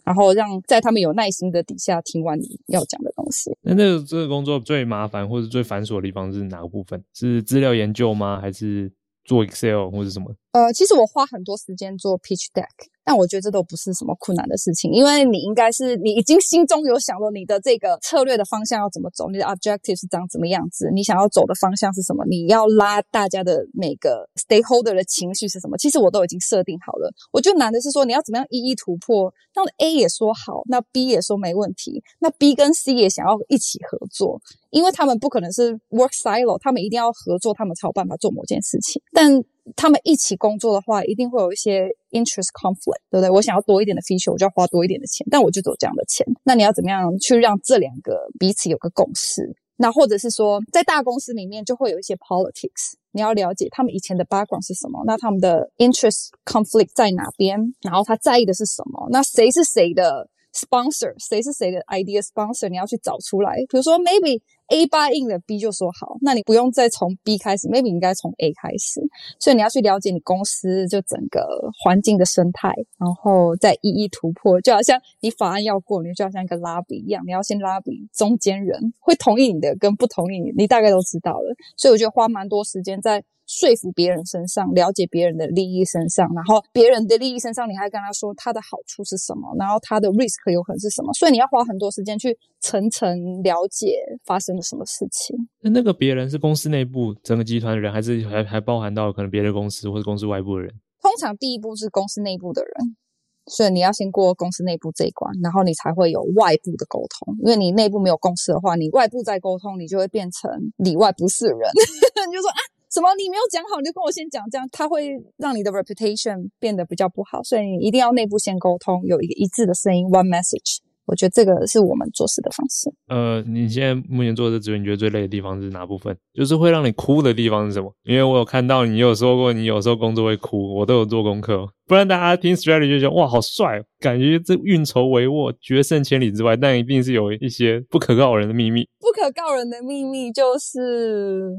Speaker 2: 然后让在他们有耐心的底下听完你要讲的东西。
Speaker 1: 那那个这个工作最麻烦或者最繁琐的地方是哪个部分？是资料研究吗？还是做 Excel 或者什么？
Speaker 2: 呃，其实我花很多时间做 pitch deck。但我觉得这都不是什么困难的事情，因为你应该是你已经心中有想了你的这个策略的方向要怎么走，你的 objective 是长怎么样子，你想要走的方向是什么，你要拉大家的每个 stakeholder 的情绪是什么，其实我都已经设定好了。我觉得难的是说你要怎么样一一突破，那 A 也说好，那 B 也说没问题，那 B 跟 C 也想要一起合作，因为他们不可能是 work silo，他们一定要合作，他们才有办法做某件事情，但他们一起工作的话，一定会有一些 interest conflict，对不对？我想要多一点的 feature，我就要花多一点的钱，但我就走这样的钱。那你要怎么样去让这两个彼此有个共识？那或者是说，在大公司里面就会有一些 politics，你要了解他们以前的 background 是什么，那他们的 interest conflict 在哪边，然后他在意的是什么？那谁是谁的 sponsor？谁是谁的 idea sponsor？你要去找出来。比如说，maybe。A 答应了 B 就说好，那你不用再从 B 开始，maybe 应该从 A 开始。所以你要去了解你公司就整个环境的生态，然后再一一突破。就好像你法案要过，你就好像一个拉比一样，你要先拉比中间人会同意你的跟不同意你，你大概都知道了。所以我觉得花蛮多时间在。说服别人身上，了解别人的利益身上，然后别人的利益身上，你还跟他说他的好处是什么，然后他的 risk 有可能是什么，所以你要花很多时间去层层了解发生了什么事情。
Speaker 1: 那那个别人是公司内部整个集团的人，还是还还包含到可能别的公司或者公司外部的人？
Speaker 2: 通常第一步是公司内部的人，所以你要先过公司内部这一关，然后你才会有外部的沟通。因为你内部没有共识的话，你外部再沟通，你就会变成里外不是人，<laughs> 你就说啊。什么？你没有讲好，你就跟我先讲，这样他会让你的 reputation 变得比较不好，所以你一定要内部先沟通，有一个一致的声音，one message。我觉得这个是我们做事的方式。
Speaker 1: 呃，你现在目前做的职位，你觉得最累的地方是哪部分？就是会让你哭的地方是什么？因为我有看到你有说过，你有时候工作会哭，我都有做功课。不然大家听 strategy 就觉得哇，好帅，感觉这运筹帷幄，决胜千里之外，但一定是有一些不可告人的秘密。
Speaker 2: 不可告人的秘密就是。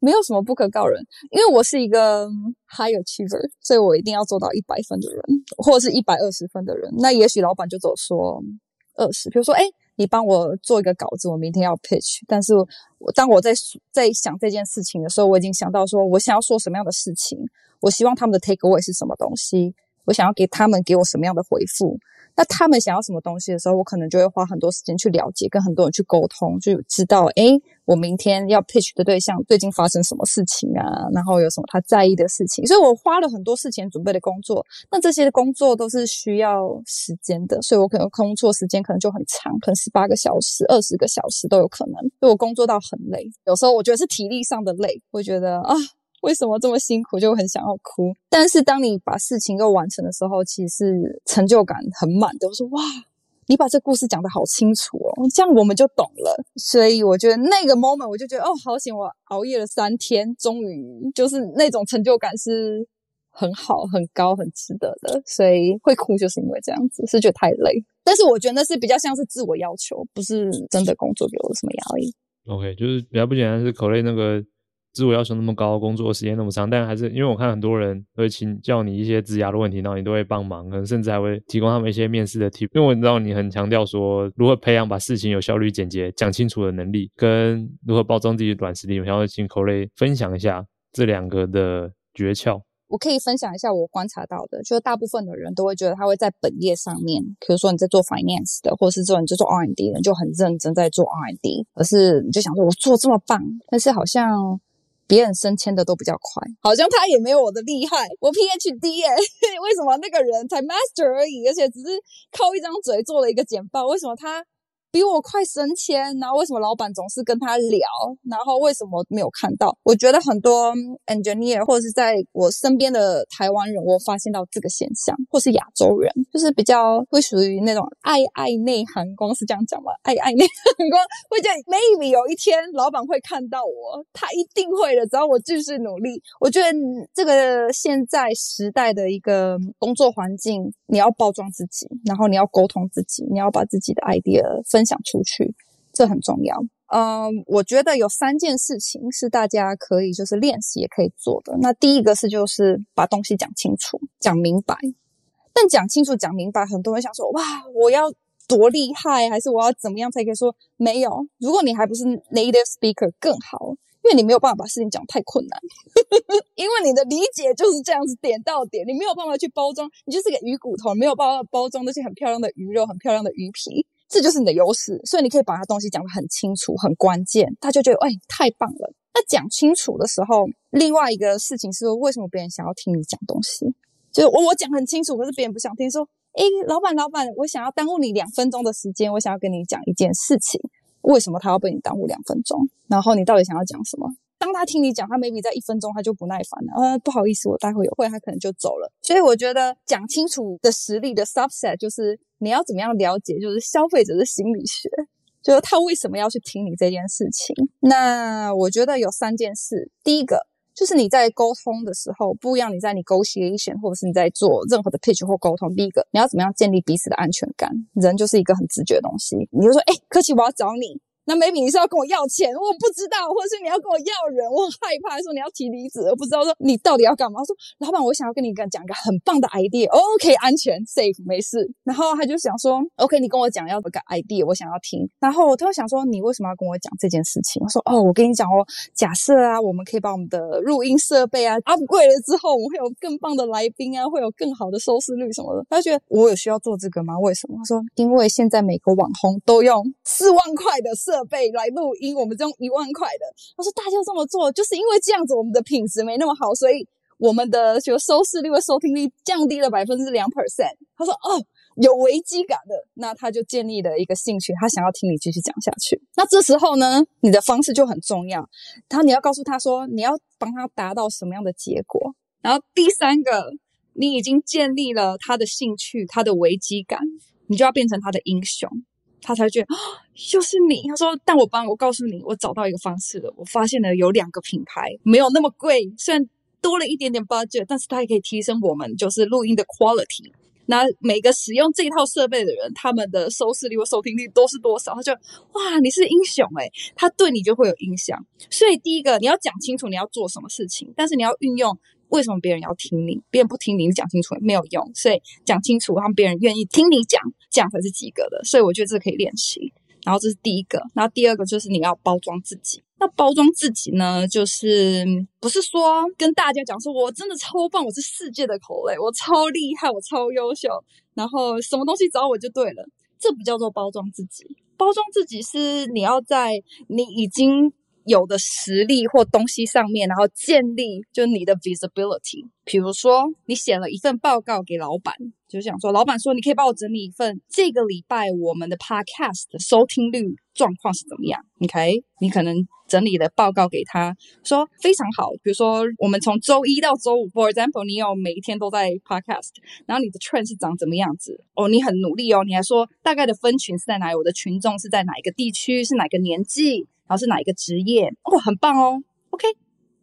Speaker 2: 没有什么不可告人，因为我是一个 high achiever，所以我一定要做到一百分的人，或者是一百二十分的人。那也许老板就走说二十，比如说，哎，你帮我做一个稿子，我明天要 pitch。但是我当我在在想这件事情的时候，我已经想到说我想要说什么样的事情，我希望他们的 take away 是什么东西，我想要给他们给我什么样的回复。那他们想要什么东西的时候，我可能就会花很多时间去了解，跟很多人去沟通，就知道，诶，我明天要 pitch 的对象最近发生什么事情啊，然后有什么他在意的事情，所以我花了很多事情准备的工作。那这些工作都是需要时间的，所以我可能工作时间可能就很长，可能十八个小时、二十个小时都有可能。所以我工作到很累，有时候我觉得是体力上的累，会觉得啊。为什么这么辛苦，就很想要哭？但是当你把事情又完成的时候，其实成就感很满的。我说哇，你把这故事讲得好清楚哦，这样我们就懂了。所以我觉得那个 moment，我就觉得哦，好险，我熬夜了三天，终于就是那种成就感是很好、很高、很值得的。所以会哭，就是因为这样子，是觉得太累。但是我觉得那是比较像是自我要求，不是真的工作给我什么压力。
Speaker 1: OK，就是比较不简单，是口类那个。自我要求那么高，工作时间那么长，但还是因为我看很多人会请教你一些职涯的问题，然后你都会帮忙，可能甚至还会提供他们一些面试的 tip。因为我知道你很强调说如何培养把事情有效率、简洁讲清楚的能力，跟如何包装自己的软实力。我想要请 Colette 分享一下这两个的诀窍。
Speaker 2: 我可以分享一下我观察到的，就是大部分的人都会觉得他会在本业上面，比如说你在做 finance 的，或者是做你就做 R&D 的，就很认真在做 R&D，而是你就想说我做这么棒，但是好像。别人升迁的都比较快，好像他也没有我的厉害。我 PhD 哎，<laughs> 为什么那个人才 Master 而已，而且只是靠一张嘴做了一个简报？为什么他？比我快升迁，然后为什么老板总是跟他聊？然后为什么没有看到？我觉得很多 engineer 或者是在我身边的台湾人，我发现到这个现象，或是亚洲人，就是比较会属于那种爱爱内涵光，是这样讲吗？爱爱内涵光，会觉得 maybe 有一天老板会看到我，他一定会的，只要我继续努力。我觉得这个现在时代的一个工作环境，你要包装自己，然后你要沟通自己，你要把自己的 idea 分。分享出去，这很重要。嗯，我觉得有三件事情是大家可以就是练习也可以做的。那第一个是就是把东西讲清楚、讲明白。但讲清楚、讲明白，很多人想说：哇，我要多厉害，还是我要怎么样才可以说没有？如果你还不是 native speaker，更好。因为你没有办法把事情讲太困难，<laughs> 因为你的理解就是这样子点到点，你没有办法去包装，你就是个鱼骨头，没有办法包装那些很漂亮的鱼肉、很漂亮的鱼皮，这就是你的优势。所以你可以把他东西讲得很清楚、很关键，他就觉得哎，太棒了。那讲清楚的时候，另外一个事情是说，为什么别人想要听你讲东西？就是我我讲很清楚，可是别人不想听。说，哎，老板老板，我想要耽误你两分钟的时间，我想要跟你讲一件事情。为什么他要被你耽误两分钟？然后你到底想要讲什么？当他听你讲，他 maybe 在一分钟他就不耐烦了。呃，不好意思，我待会有会，他可能就走了。所以我觉得讲清楚的实力的 subset 就是你要怎么样了解，就是消费者的心理学，就是他为什么要去听你这件事情。那我觉得有三件事，第一个。就是你在沟通的时候不一样，你在 negotiation 或者是你在做任何的 pitch 或沟通，第一个你要怎么样建立彼此的安全感？人就是一个很直觉的东西，你就说，哎，科奇，我要找你。那 maybe 你是要跟我要钱，我不知道，或者是你要跟我要人，我很害怕说你要提离职，我不知道说你到底要干嘛。说老板，我想要跟你讲讲一个很棒的 idea，OK，安全 safe 没事。然后他就想说，OK，你跟我讲要个 idea，我想要听。然后他就想说，你为什么要跟我讲这件事情？我说哦，我跟你讲哦，假设啊，我们可以把我们的录音设备啊 upgrade 了之后，我们会有更棒的来宾啊，会有更好的收视率什么的。他就觉得我有需要做这个吗？为什么？他说，因为现在每个网红都用四万块的设。设备来录音，我们就用一万块的。他说大家这么做，就是因为这样子，我们的品质没那么好，所以我们的就收视率和收听率降低了百分之两 percent。他说哦，有危机感的，那他就建立了一个兴趣，他想要听你继续讲下去。那这时候呢，你的方式就很重要。然后你要告诉他说，你要帮他达到什么样的结果。然后第三个，你已经建立了他的兴趣，他的危机感，你就要变成他的英雄。他才觉得啊，又是你。他说：“但我帮我告诉你，我找到一个方式了。我发现了有两个品牌没有那么贵，虽然多了一点点 budget，但是它也可以提升我们就是录音的 quality。那每个使用这套设备的人，他们的收视率或收听率都是多少？他就哇，你是英雄诶，他对你就会有影响。所以第一个你要讲清楚你要做什么事情，但是你要运用。”为什么别人要听你？别人不听你，你讲清楚也没有用。所以讲清楚，让别人愿意听你讲，这样才是及格的。所以我觉得这可以练习。然后这是第一个，然后第二个就是你要包装自己。那包装自己呢，就是不是说跟大家讲说我真的超棒，我是世界的口类，我超厉害，我超优秀，然后什么东西找我就对了。这不叫做包装自己。包装自己是你要在你已经。有的实力或东西上面，然后建立就你的 visibility。比如说，你写了一份报告给老板，就想说，老板说你可以帮我整理一份这个礼拜我们的 podcast 收听率状况是怎么样？OK，你可能整理的报告给他说非常好。比如说，我们从周一到周五，for example，你有每一天都在 podcast，然后你的 trend 是长怎么样子？哦，你很努力哦，你还说大概的分群是在哪里？我的群众是在哪一个地区？是哪个年纪？然后是哪一个职业？哦，很棒哦。OK，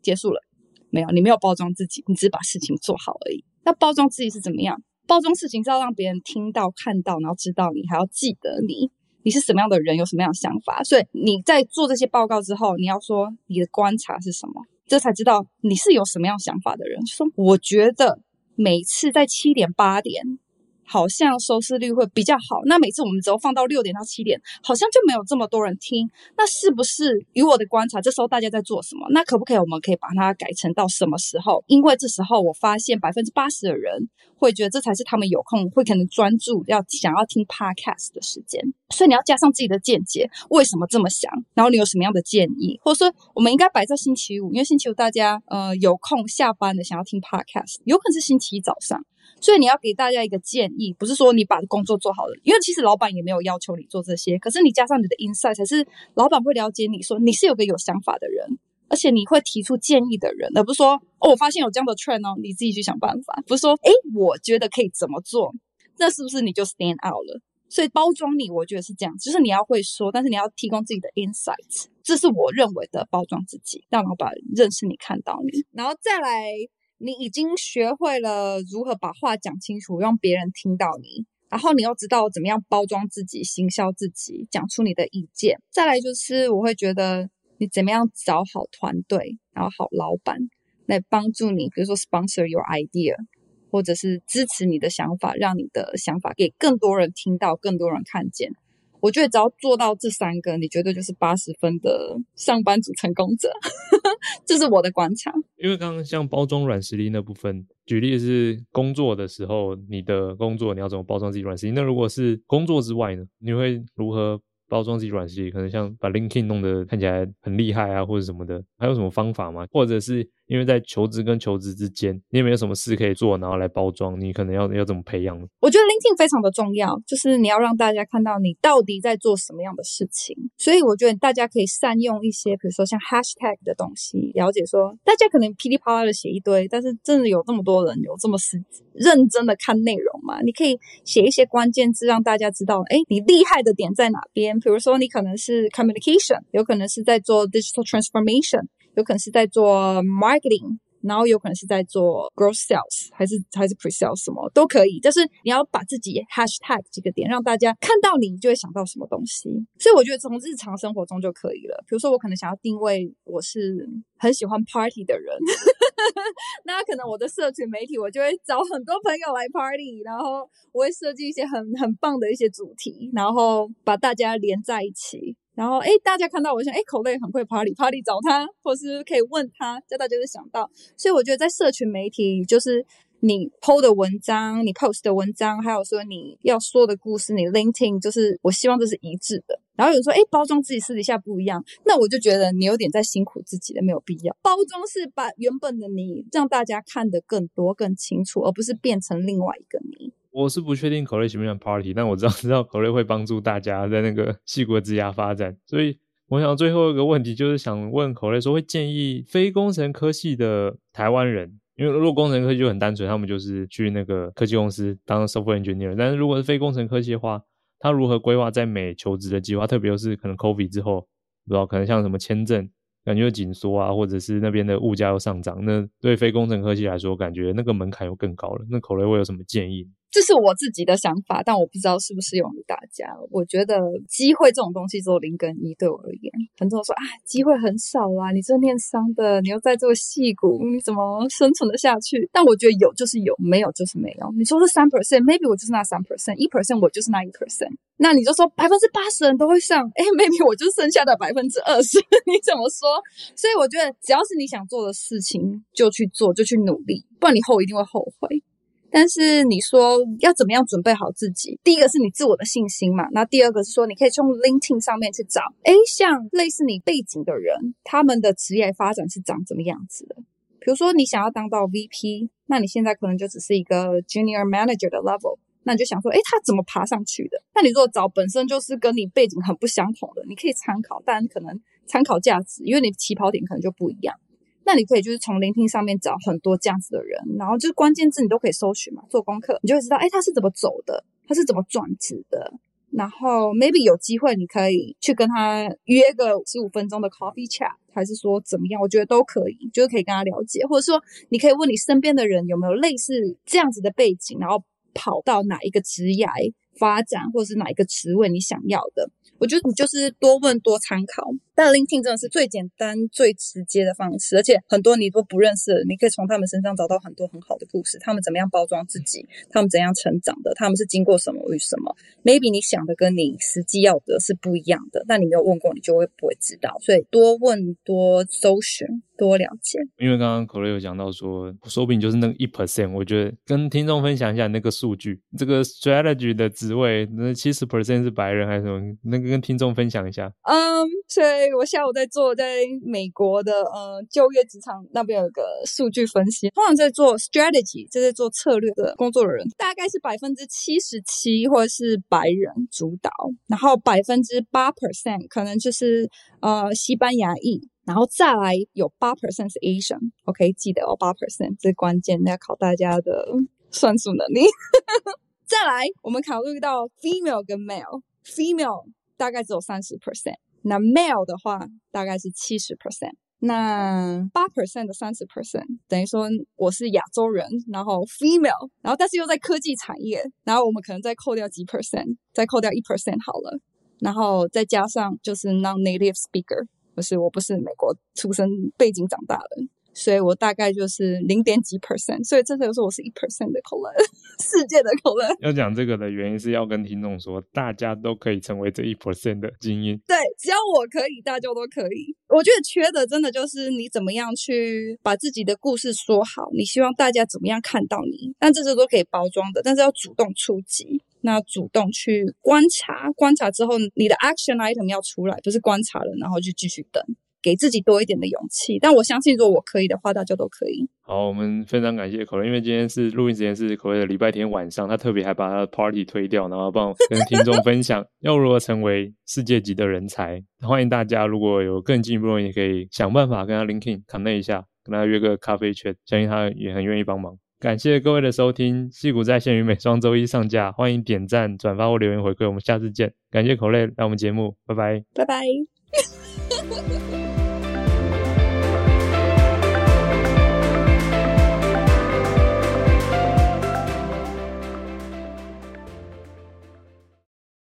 Speaker 2: 结束了。没有，你没有包装自己，你只是把事情做好而已。那包装自己是怎么样？包装事情是要让别人听到、看到，然后知道你，还要记得你，你是什么样的人，有什么样的想法。所以你在做这些报告之后，你要说你的观察是什么，这才知道你是有什么样想法的人。说我觉得每次在七点八点。好像收视率会比较好。那每次我们只要放到六点到七点，好像就没有这么多人听。那是不是以我的观察，这时候大家在做什么？那可不可以我们可以把它改成到什么时候？因为这时候我发现百分之八十的人会觉得这才是他们有空会可能专注要想要听 podcast 的时间。所以你要加上自己的见解，为什么这么想？然后你有什么样的建议？或者说我们应该摆在星期五，因为星期五大家呃有空下班的想要听 podcast，有可能是星期一早上。所以你要给大家一个建议，不是说你把工作做好了，因为其实老板也没有要求你做这些。可是你加上你的 insight，才是老板会了解你说你是有个有想法的人，而且你会提出建议的人，而不是说哦，我发现有这样的 trend 哦，你自己去想办法。不是说诶，我觉得可以怎么做，那是不是你就 stand out 了？所以包装你，我觉得是这样，就是你要会说，但是你要提供自己的 insight，这是我认为的包装自己，让老板认识你、看到你，然后再来。你已经学会了如何把话讲清楚，让别人听到你，然后你又知道怎么样包装自己、行销自己，讲出你的意见。再来就是，我会觉得你怎么样找好团队，然后好老板来帮助你，比如说 sponsor your idea，或者是支持你的想法，让你的想法给更多人听到，更多人看见。我觉得只要做到这三个，你绝对就是八十分的上班族成功者。<laughs> 这是我的观察。
Speaker 1: 因为刚刚像包装软实力那部分，举例是工作的时候，你的工作你要怎么包装自己软实力？那如果是工作之外呢？你会如何？包装自己软实力，可能像把 LinkedIn 弄得看起来很厉害啊，或者什么的，还有什么方法吗？或者是因为在求职跟求职之间，你有没有什么事可以做，然后来包装？你可能要要怎么培养？
Speaker 2: 我觉得 LinkedIn 非常的重要，就是你要让大家看到你到底在做什么样的事情。所以我觉得大家可以善用一些，比如说像 Hashtag 的东西，了解说大家可能噼里啪啦的写一堆，但是真的有这么多人有这么实认真的看内容吗？你可以写一些关键字，让大家知道，哎，你厉害的点在哪边？比如说，你可能是 communication，有可能是在做 digital transformation，有可能是在做 marketing，然后有可能是在做 growth sales，还是还是 pre sales，什么都可以。就是你要把自己 hashtag 几个点，让大家看到你，就会想到什么东西。所以我觉得从日常生活中就可以了。比如说，我可能想要定位我是很喜欢 party 的人。<laughs> 那可能我的社群媒体，我就会找很多朋友来 party，然后我会设计一些很很棒的一些主题，然后把大家连在一起，然后诶，大家看到我想诶，口类很会 party，party 找他，或是可以问他，这大家就想到。所以我觉得在社群媒体就是。你 PO 的文章，你 post 的文章，还有说你要说的故事，你 Linking，就是我希望这是一致的。然后有人说，诶，包装自己私底下不一样，那我就觉得你有点在辛苦自己了，没有必要。包装是把原本的你让大家看得更多、更清楚，而不是变成另外一个你。
Speaker 1: 我是不确定口类喜不喜欢 party，但我知道知道口类会帮助大家在那个矽谷职涯发展。所以我想最后一个问题就是想问口类说，会建议非工程科系的台湾人。因为如果工程科技就很单纯，他们就是去那个科技公司当 software engineer。但是如果是非工程科技的话，他如何规划在美求职的计划？特别是可能 COVID 之后，不知道可能像什么签证感觉紧缩啊，或者是那边的物价又上涨，那对非工程科技来说，感觉那个门槛又更高了。那口雷会有什么建议？
Speaker 2: 这是我自己的想法，但我不知道适不适用于大家。我觉得机会这种东西只有零跟一，对我而言，很多人说啊，机会很少啊，你这念商的，你又在做矽谷，你怎么生存得下去？但我觉得有就是有，没有就是没有。你说是三 percent，maybe 我就是那三 percent，一 percent 我就是那一 percent。那你就说百分之八十人都会上，诶，maybe 我就剩下的百分之二十，<laughs> 你怎么说？所以我觉得只要是你想做的事情，就去做，就去努力，不然你后一定会后悔。但是你说要怎么样准备好自己？第一个是你自我的信心嘛，那第二个是说你可以从 LinkedIn 上面去找，诶，像类似你背景的人，他们的职业发展是长怎么样子的？比如说你想要当到 VP，那你现在可能就只是一个 Junior Manager 的 level，那你就想说，诶，他怎么爬上去的？那你如果找本身就是跟你背景很不相同的，你可以参考，但可能参考价值，因为你起跑点可能就不一样。那你可以就是从聆听上面找很多这样子的人，然后就是关键字你都可以搜寻嘛，做功课，你就会知道，哎，他是怎么走的，他是怎么转职的，然后 maybe 有机会你可以去跟他约个十五分钟的 coffee chat，还是说怎么样？我觉得都可以，就是可以跟他了解，或者说你可以问你身边的人有没有类似这样子的背景，然后跑到哪一个职涯发展，或者是哪一个职位你想要的。我觉得你就是多问多参考，但 LinkedIn 真的是最简单、最直接的方式，而且很多你都不认识，你可以从他们身上找到很多很好的故事，他们怎么样包装自己，他们怎样成长的，他们是经过什么与什么，maybe 你想的跟你实际要的是不一样的，但你没有问过，你就会不会知道，所以多问多搜寻。多了解，
Speaker 1: 因为刚刚口雷有讲到说，说不定就是那个一 percent。我觉得跟听众分享一下那个数据，这个 strategy 的职位，那七十 percent 是白人还是什么？那个跟听众分享一下。
Speaker 2: 嗯，所以我下午在做在美国的呃就业职场那边有个数据分析，通常在做 strategy，就是做策略的工作的人，大概是百分之七十七或者是白人主导，然后百分之八 percent 可能就是呃西班牙裔。然后再来有八 percent 是 Asian，OK，记得哦，八 percent 这关键，要考大家的算术能力。再来，我们考虑到 female 跟 male，female 大概只有三十 percent，那 male 的话大概是七十 percent。那八 percent 的三十 percent 等于说我是亚洲人，然后 female，然后但是又在科技产业，然后我们可能再扣掉几 percent，再扣掉一 percent 好了，然后再加上就是 non-native speaker。就是，我不是美国出生背景长大的，所以我大概就是零点几 percent，所以这个时候我是一 percent 的口人，世界的口人。
Speaker 1: 要讲这个的原因是要跟听众说，大家都可以成为这一 percent 的精英。
Speaker 2: 对，只要我可以，大家都可以。我觉得缺的真的就是你怎么样去把自己的故事说好，你希望大家怎么样看到你，但这些都可以包装的，但是要主动出击，那主动去观察，观察之后你的 action item 要出来，不是观察了然后就继续等。给自己多一点的勇气，但我相信，如果我可以的话，大家都可以。
Speaker 1: 好，我们非常感谢 Colette，因为今天是录音时间是 Colette 的礼拜天晚上，他特别还把他的 party 推掉，然后帮我跟听众分享要如何成为世界级的人才。欢迎大家，如果有更进一步的，也可以想办法跟他 linking connect 一下，跟他约个咖啡圈，相信他也很愿意帮忙。感谢各位的收听，戏骨在线于每双周一上架，欢迎点赞、转发或留言回馈，我们下次见。感谢 Colette 来我们节目，拜拜，
Speaker 2: 拜拜。